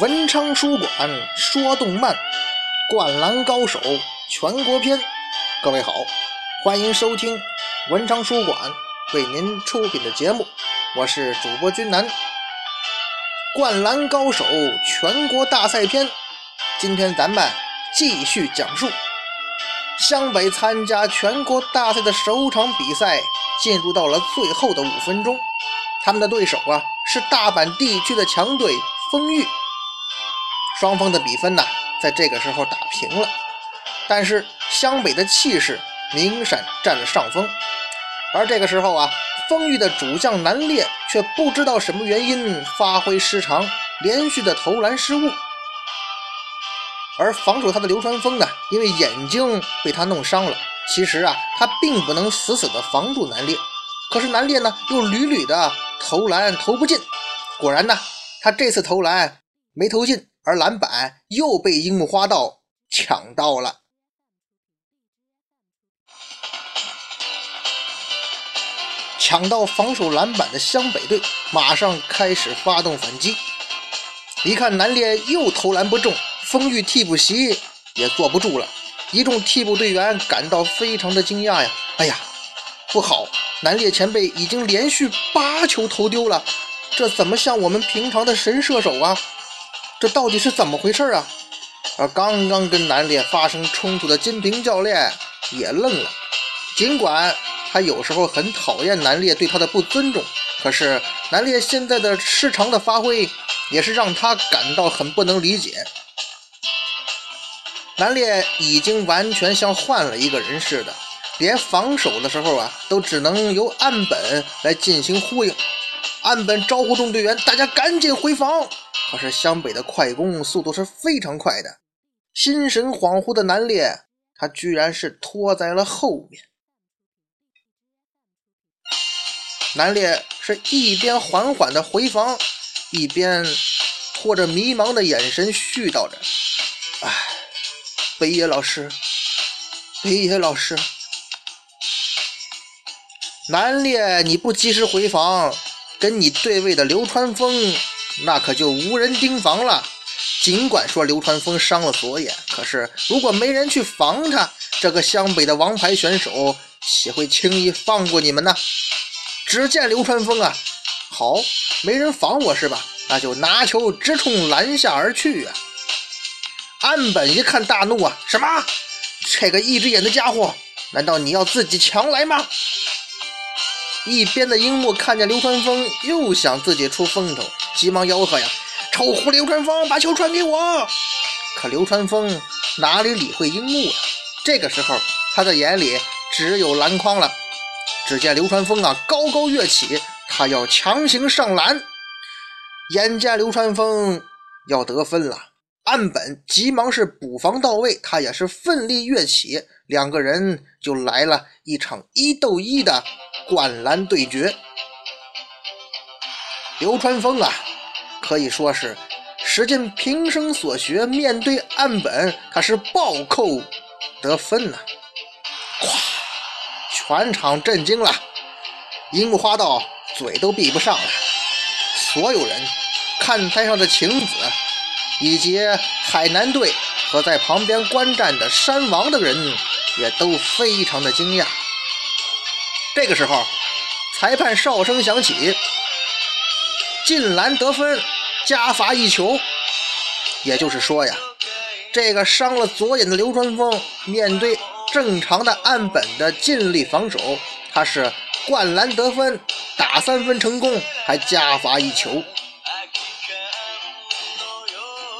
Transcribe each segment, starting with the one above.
文昌书馆说动漫，灌篮高手全国篇。各位好，欢迎收听文昌书馆为您出品的节目，我是主播君南。灌篮高手全国大赛篇，今天咱们继续讲述。湘北参加全国大赛的首场比赛进入到了最后的五分钟，他们的对手啊是大阪地区的强队丰裕。双方的比分呢，在这个时候打平了，但是湘北的气势明显占了上风。而这个时候啊，丰裕的主将南烈却不知道什么原因发挥失常，连续的投篮失误。而防守他的流川枫呢，因为眼睛被他弄伤了，其实啊，他并不能死死的防住南烈。可是南烈呢，又屡屡的投篮投不进。果然呢，他这次投篮没投进。而篮板又被樱木花道抢到了，抢到防守篮板的湘北队马上开始发动反击。一看南烈又投篮不中，丰裕替补席也坐不住了，一众替补队员感到非常的惊讶呀！哎呀，不好，南烈前辈已经连续八球投丢了，这怎么像我们平常的神射手啊？这到底是怎么回事啊？而刚刚跟南烈发生冲突的金平教练也愣了。尽管他有时候很讨厌南烈对他的不尊重，可是南烈现在的失常的发挥也是让他感到很不能理解。南烈已经完全像换了一个人似的，连防守的时候啊，都只能由岸本来进行呼应。岸本招呼众队员，大家赶紧回防。可是湘北的快攻速度是非常快的，心神恍惚的南烈，他居然是拖在了后面。南烈是一边缓缓的回防，一边拖着迷茫的眼神絮叨着：“哎，北野老师，北野老师，南烈，你不及时回防，跟你对位的流川枫。”那可就无人盯防了。尽管说流川枫伤了左眼，可是如果没人去防他，这个湘北的王牌选手岂会轻易放过你们呢？只见流川枫啊，好，没人防我是吧？那就拿球直冲篮下而去啊！岸本一看大怒啊，什么？这个一只眼的家伙，难道你要自己强来吗？一边的樱木看见流川枫又想自己出风头。急忙吆喝呀！臭狐流川枫，把球传给我！可流川枫哪里理会樱木啊？这个时候，他的眼里只有篮筐了。只见流川枫啊，高高跃起，他要强行上篮。眼见流川枫要得分了，岸本急忙是补防到位，他也是奋力跃起，两个人就来了一场一斗一的灌篮对决。流川枫啊，可以说是使尽平生所学，面对岸本，他是暴扣得分呐！咵，全场震惊了，樱木花道嘴都闭不上了。所有人，看台上的晴子，以及海南队和在旁边观战的山王的人，也都非常的惊讶。这个时候，裁判哨声响起。进篮得分，加罚一球。也就是说呀，这个伤了左眼的流川枫，面对正常的岸本的尽力防守，他是灌篮得分，打三分成功，还加罚一球。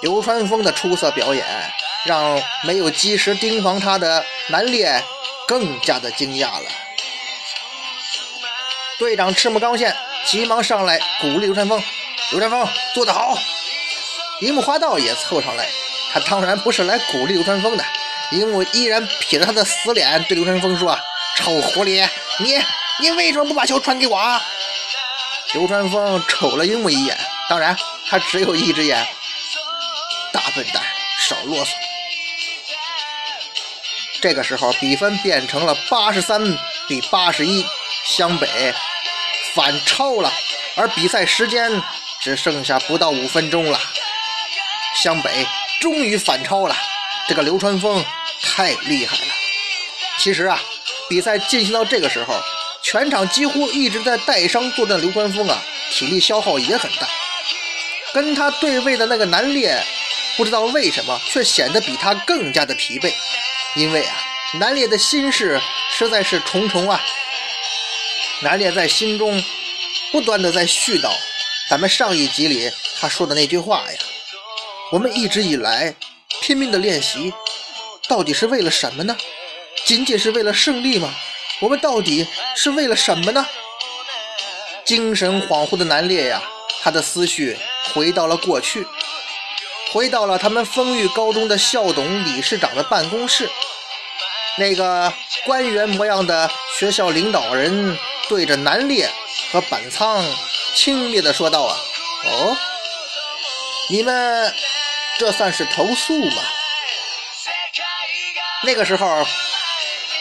流川枫的出色表演，让没有及时盯防他的南烈更加的惊讶了。队长赤木刚宪。急忙上来鼓励流川枫，流川枫做得好。樱木花道也凑上来，他当然不是来鼓励流川枫的。樱木依然撇着他的死脸对流川枫说：“臭狐狸，你你为什么不把球传给我？”啊？”流川枫瞅了樱木一眼，当然他只有一只眼。大笨蛋，少啰嗦。这个时候比分变成了八十三比八十一，湘北。反超了，而比赛时间只剩下不到五分钟了。湘北终于反超了，这个流川枫太厉害了。其实啊，比赛进行到这个时候，全场几乎一直在带伤作战，流川枫啊，体力消耗也很大。跟他对位的那个南烈，不知道为什么却显得比他更加的疲惫，因为啊，南烈的心事实在是重重啊。南烈在心中不断的在絮叨咱们上一集里他说的那句话呀。我们一直以来拼命的练习，到底是为了什么呢？仅仅是为了胜利吗？我们到底是为了什么呢？精神恍惚的南烈呀，他的思绪回到了过去，回到了他们丰裕高中的校董、理事长的办公室。那个官员模样的学校领导人对着南烈和板仓轻蔑地说道：“啊，哦，你们这算是投诉吗？”那个时候。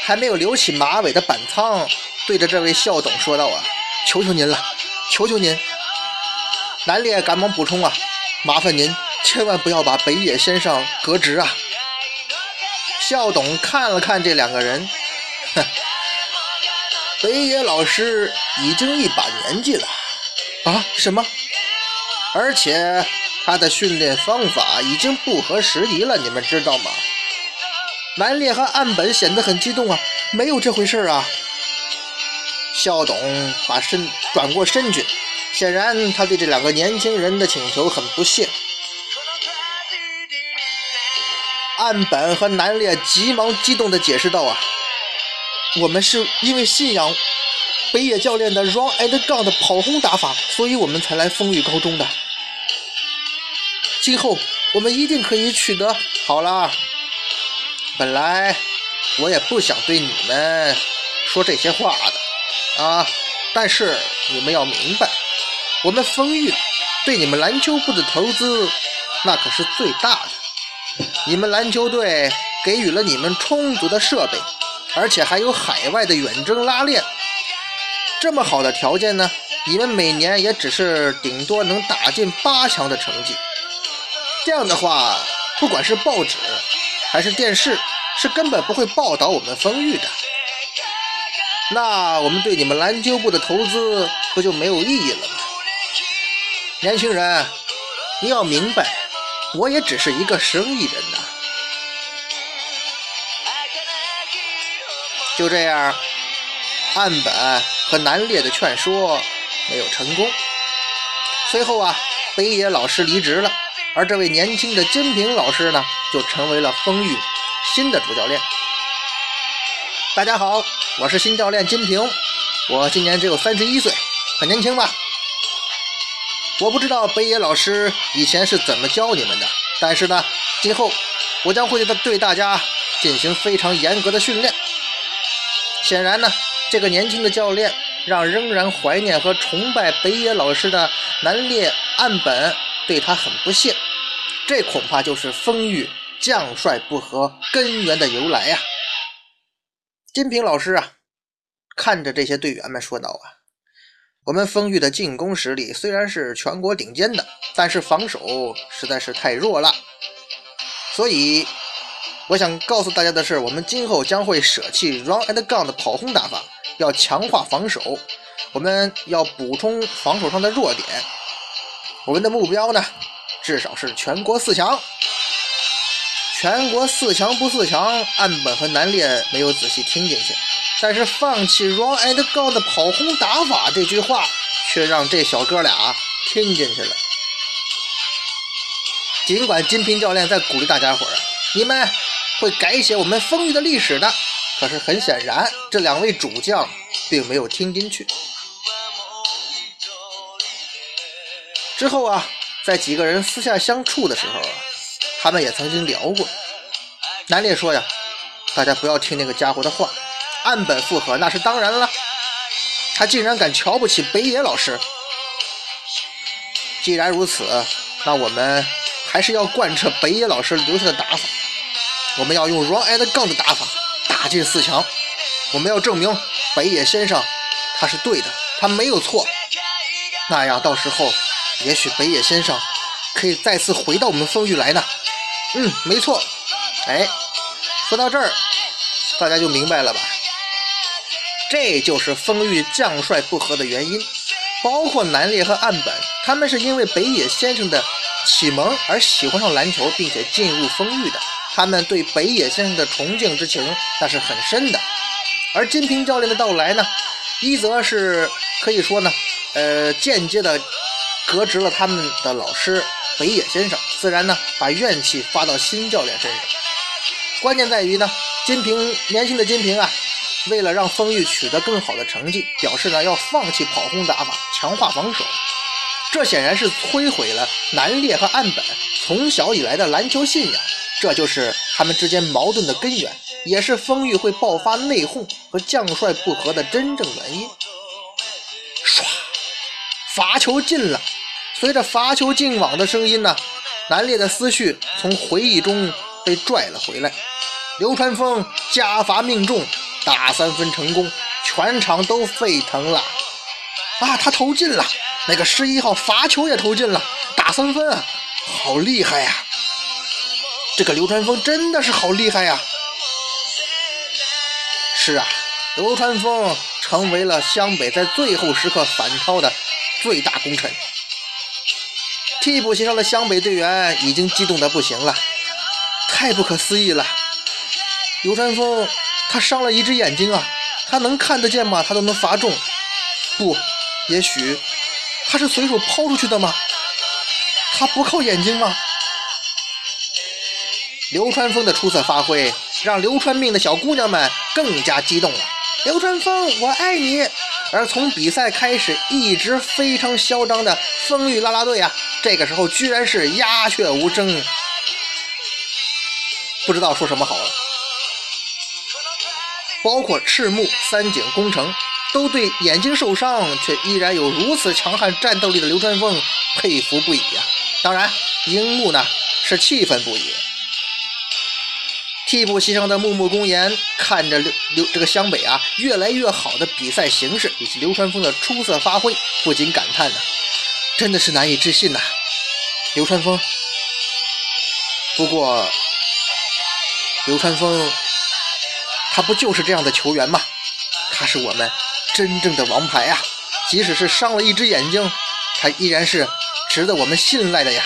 还没有留起马尾的板仓对着这位校董说道：“啊，求求您了，求求您！”南烈赶忙补充：“啊，麻烦您千万不要把北野先生革职啊！”校董看了看这两个人，北野老师已经一把年纪了啊？什么？而且他的训练方法已经不合时宜了，你们知道吗？南烈和岸本显得很激动啊！没有这回事啊！校董把身转过身去，显然他对这两个年轻人的请求很不屑。岸本和南烈急忙激动地解释道：“啊，我们是因为信仰北野教练的 run and gun 的跑轰打法，所以我们才来风雨高中的。今后我们一定可以取得。”好啦。本来我也不想对你们说这些话的啊，但是你们要明白，我们丰裕对你们篮球部的投资那可是最大的。你们篮球队给予了你们充足的设备，而且还有海外的远征拉练，这么好的条件呢，你们每年也只是顶多能打进八强的成绩。这样的话，不管是报纸。还是电视是根本不会报道我们丰裕的，那我们对你们篮球部的投资不就没有意义了吗？年轻人，你要明白，我也只是一个生意人呐。就这样，岸本和南烈的劝说没有成功。随后啊，北野老师离职了。而这位年轻的金平老师呢，就成为了丰裕新的主教练。大家好，我是新教练金平，我今年只有三十一岁，很年轻吧？我不知道北野老师以前是怎么教你们的，但是呢，今后我将会对大家进行非常严格的训练。显然呢，这个年轻的教练让仍然怀念和崇拜北野老师的南烈岸本。对他很不屑，这恐怕就是丰裕将帅不和根源的由来呀。金平老师啊，看着这些队员们说道啊：“我们丰裕的进攻实力虽然是全国顶尖的，但是防守实在是太弱了。所以，我想告诉大家的是，我们今后将会舍弃 run and gun 的跑轰打法，要强化防守，我们要补充防守上的弱点。”我们的目标呢，至少是全国四强。全国四强不四强，岸本和南烈没有仔细听进去，但是放弃 run and gun 的跑轰打法这句话，却让这小哥俩听进去了。尽管金平教练在鼓励大家伙儿，你们会改写我们丰裕的历史的，可是很显然，这两位主将并没有听进去。之后啊，在几个人私下相处的时候啊，他们也曾经聊过。南烈说呀：“大家不要听那个家伙的话。”岸本附和：“那是当然了，他竟然敢瞧不起北野老师。既然如此，那我们还是要贯彻北野老师留下的打法。我们要用 run and gun 的打法打进四强。我们要证明北野先生他是对的，他没有错。那样到时候。”也许北野先生可以再次回到我们风玉来呢？嗯，没错。哎，说到这儿，大家就明白了吧？这就是风玉将帅不和的原因，包括南烈和岸本，他们是因为北野先生的启蒙而喜欢上篮球，并且进入风玉的。他们对北野先生的崇敬之情那是很深的。而金平教练的到来呢，一则是可以说呢，呃，间接的革职了他们的老师北野先生，自然呢把怨气发到新教练身上。关键在于呢，金平年轻的金平啊，为了让丰裕取得更好的成绩，表示呢要放弃跑轰打法，强化防守。这显然是摧毁了南烈和岸本从小以来的篮球信仰，这就是他们之间矛盾的根源。也是丰裕会爆发内讧和将帅不和的真正原因。唰，罚球进了。随着罚球进网的声音呢，南烈的思绪从回忆中被拽了回来。流川枫加罚命中，打三分成功，全场都沸腾了。啊，他投进了，那个十一号罚球也投进了，打三分啊，好厉害呀！这个流川枫真的是好厉害呀！是啊，流川枫成为了湘北在最后时刻反超的最大功臣。替补席上的湘北队员已经激动的不行了，太不可思议了！流川枫他伤了一只眼睛啊，他能看得见吗？他都能罚中？不，也许他是随手抛出去的吗？他不靠眼睛吗？流川枫的出色发挥。让流川命的小姑娘们更加激动了。流川枫，我爱你！而从比赛开始一直非常嚣张的风雨啦啦队啊，这个时候居然是鸦雀无声，不知道说什么好了。包括赤木、三井、宫城，都对眼睛受伤却依然有如此强悍战斗力的流川枫佩服不已呀。当然，樱木呢是气愤不已。替补席上的木木公言看着流流这个湘北啊越来越好的比赛形势以及流川枫的出色发挥，不禁感叹呢，真的是难以置信呐！流川枫，不过流川枫他不就是这样的球员吗？他是我们真正的王牌啊！即使是伤了一只眼睛，他依然是值得我们信赖的呀！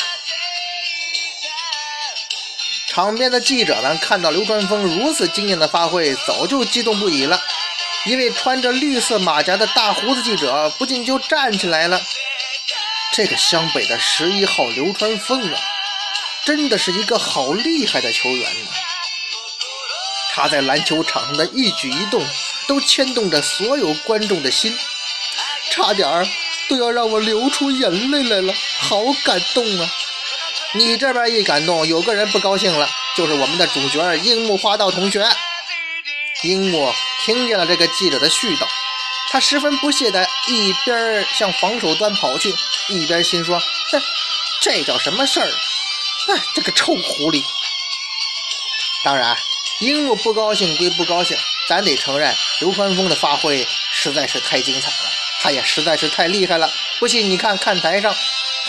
场边的记者们看到流川枫如此惊艳的发挥，早就激动不已了。一位穿着绿色马甲的大胡子记者不禁就站起来了：“这个湘北的十一号流川枫啊，真的是一个好厉害的球员呢！他在篮球场上的一举一动都牵动着所有观众的心，差点都要让我流出眼泪来了，好感动啊！”你这边一感动，有个人不高兴了，就是我们的主角樱木花道同学。樱木听见了这个记者的絮叨，他十分不屑的一边向防守端跑去，一边心说：“哼，这叫什么事儿？哎，这个臭狐狸！”当然，樱木不高兴归不高兴，咱得承认流川枫的发挥实在是太精彩了，他也实在是太厉害了。不信你看看台上。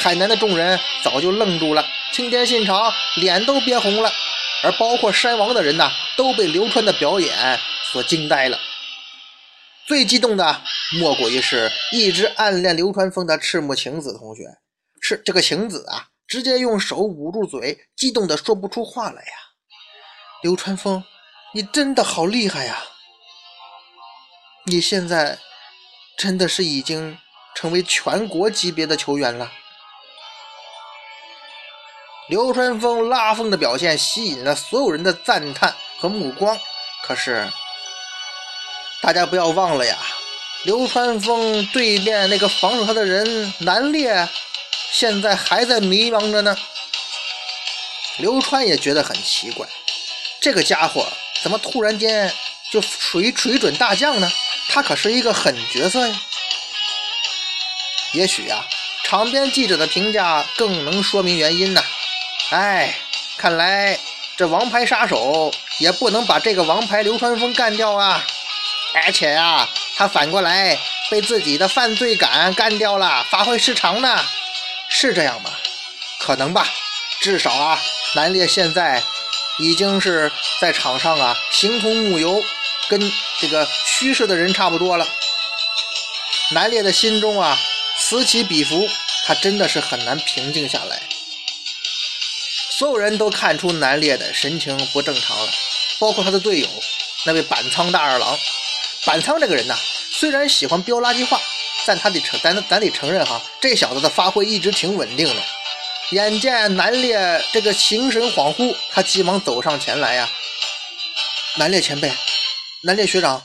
海南的众人早就愣住了，青田信长脸都憋红了，而包括山王的人呢，都被流川的表演所惊呆了。最激动的莫过于是一直暗恋流川枫的赤木晴子同学，是这个晴子啊，直接用手捂住嘴，激动的说不出话来呀。流川枫，你真的好厉害呀！你现在真的是已经成为全国级别的球员了。流川枫拉风的表现吸引了所有人的赞叹和目光，可是大家不要忘了呀，流川枫对面那个防守他的人南烈，现在还在迷茫着呢。流川也觉得很奇怪，这个家伙怎么突然间就水水准大将呢？他可是一个狠角色呀。也许呀，场边记者的评价更能说明原因呢。哎，看来这王牌杀手也不能把这个王牌流川枫干掉啊！而且呀，他反过来被自己的犯罪感干掉了，发挥失常呢，是这样吗？可能吧，至少啊，南烈现在已经是在场上啊，形同木有，跟这个虚实的人差不多了。南烈的心中啊，此起彼伏，他真的是很难平静下来。所有人都看出南烈的神情不正常了，包括他的队友那位板仓大二郎。板仓这个人呐，虽然喜欢飙垃圾话，但他得承咱咱得承认哈，这小子的发挥一直挺稳定的。眼见南烈这个形神恍惚，他急忙走上前来呀。南烈前辈，南烈学长，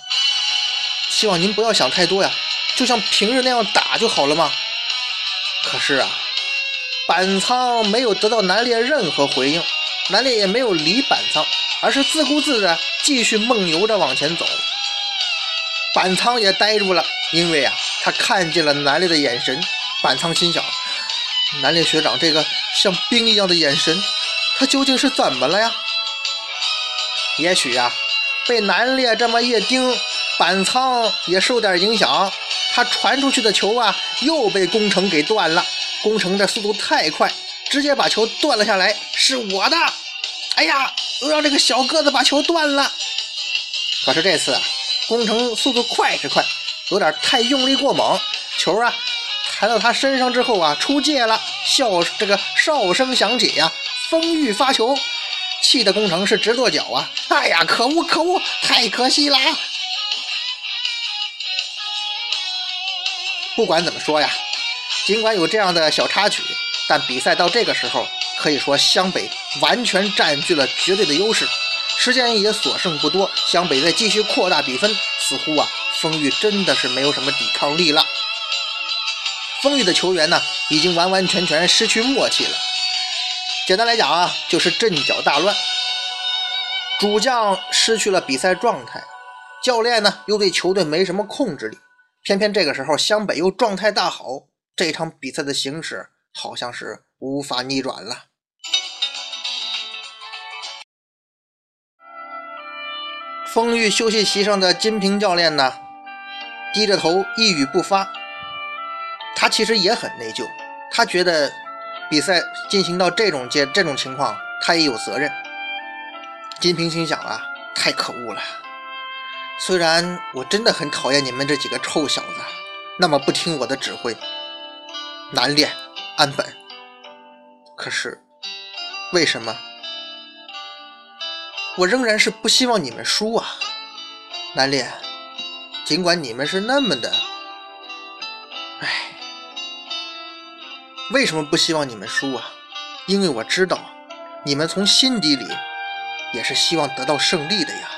希望您不要想太多呀。就像平日那样打就好了嘛。可是啊，板仓没有得到南烈任何回应，南烈也没有理板仓，而是自顾自的继续梦游着往前走。板仓也呆住了，因为啊，他看见了南烈的眼神。板仓心想：南烈学长这个像冰一样的眼神，他究竟是怎么了呀？也许啊，被南烈这么一盯，板仓也受点影响。他传出去的球啊，又被宫城给断了。宫城的速度太快，直接把球断了下来。是我的！哎呀，又让这个小个子把球断了。可是这次啊，宫城速度快是快，有点太用力过猛。球啊，弹到他身上之后啊，出界了。笑这个哨声响起呀，风玉发球，气得宫城是直跺脚啊！哎呀，可恶可恶，太可惜了！不管怎么说呀，尽管有这样的小插曲，但比赛到这个时候，可以说湘北完全占据了绝对的优势，时间也所剩不多。湘北在继续扩大比分，似乎啊，丰裕真的是没有什么抵抗力了。丰裕的球员呢，已经完完全全失去默契了。简单来讲啊，就是阵脚大乱，主将失去了比赛状态，教练呢又对球队没什么控制力。偏偏这个时候，湘北又状态大好，这场比赛的形势好像是无法逆转了。丰裕休息席上的金平教练呢，低着头一语不发。他其实也很内疚，他觉得比赛进行到这种阶这种情况，他也有责任。金平心想啊，太可恶了。虽然我真的很讨厌你们这几个臭小子，那么不听我的指挥，难练安本。可是为什么我仍然是不希望你们输啊？难练，尽管你们是那么的……哎，为什么不希望你们输啊？因为我知道你们从心底里也是希望得到胜利的呀。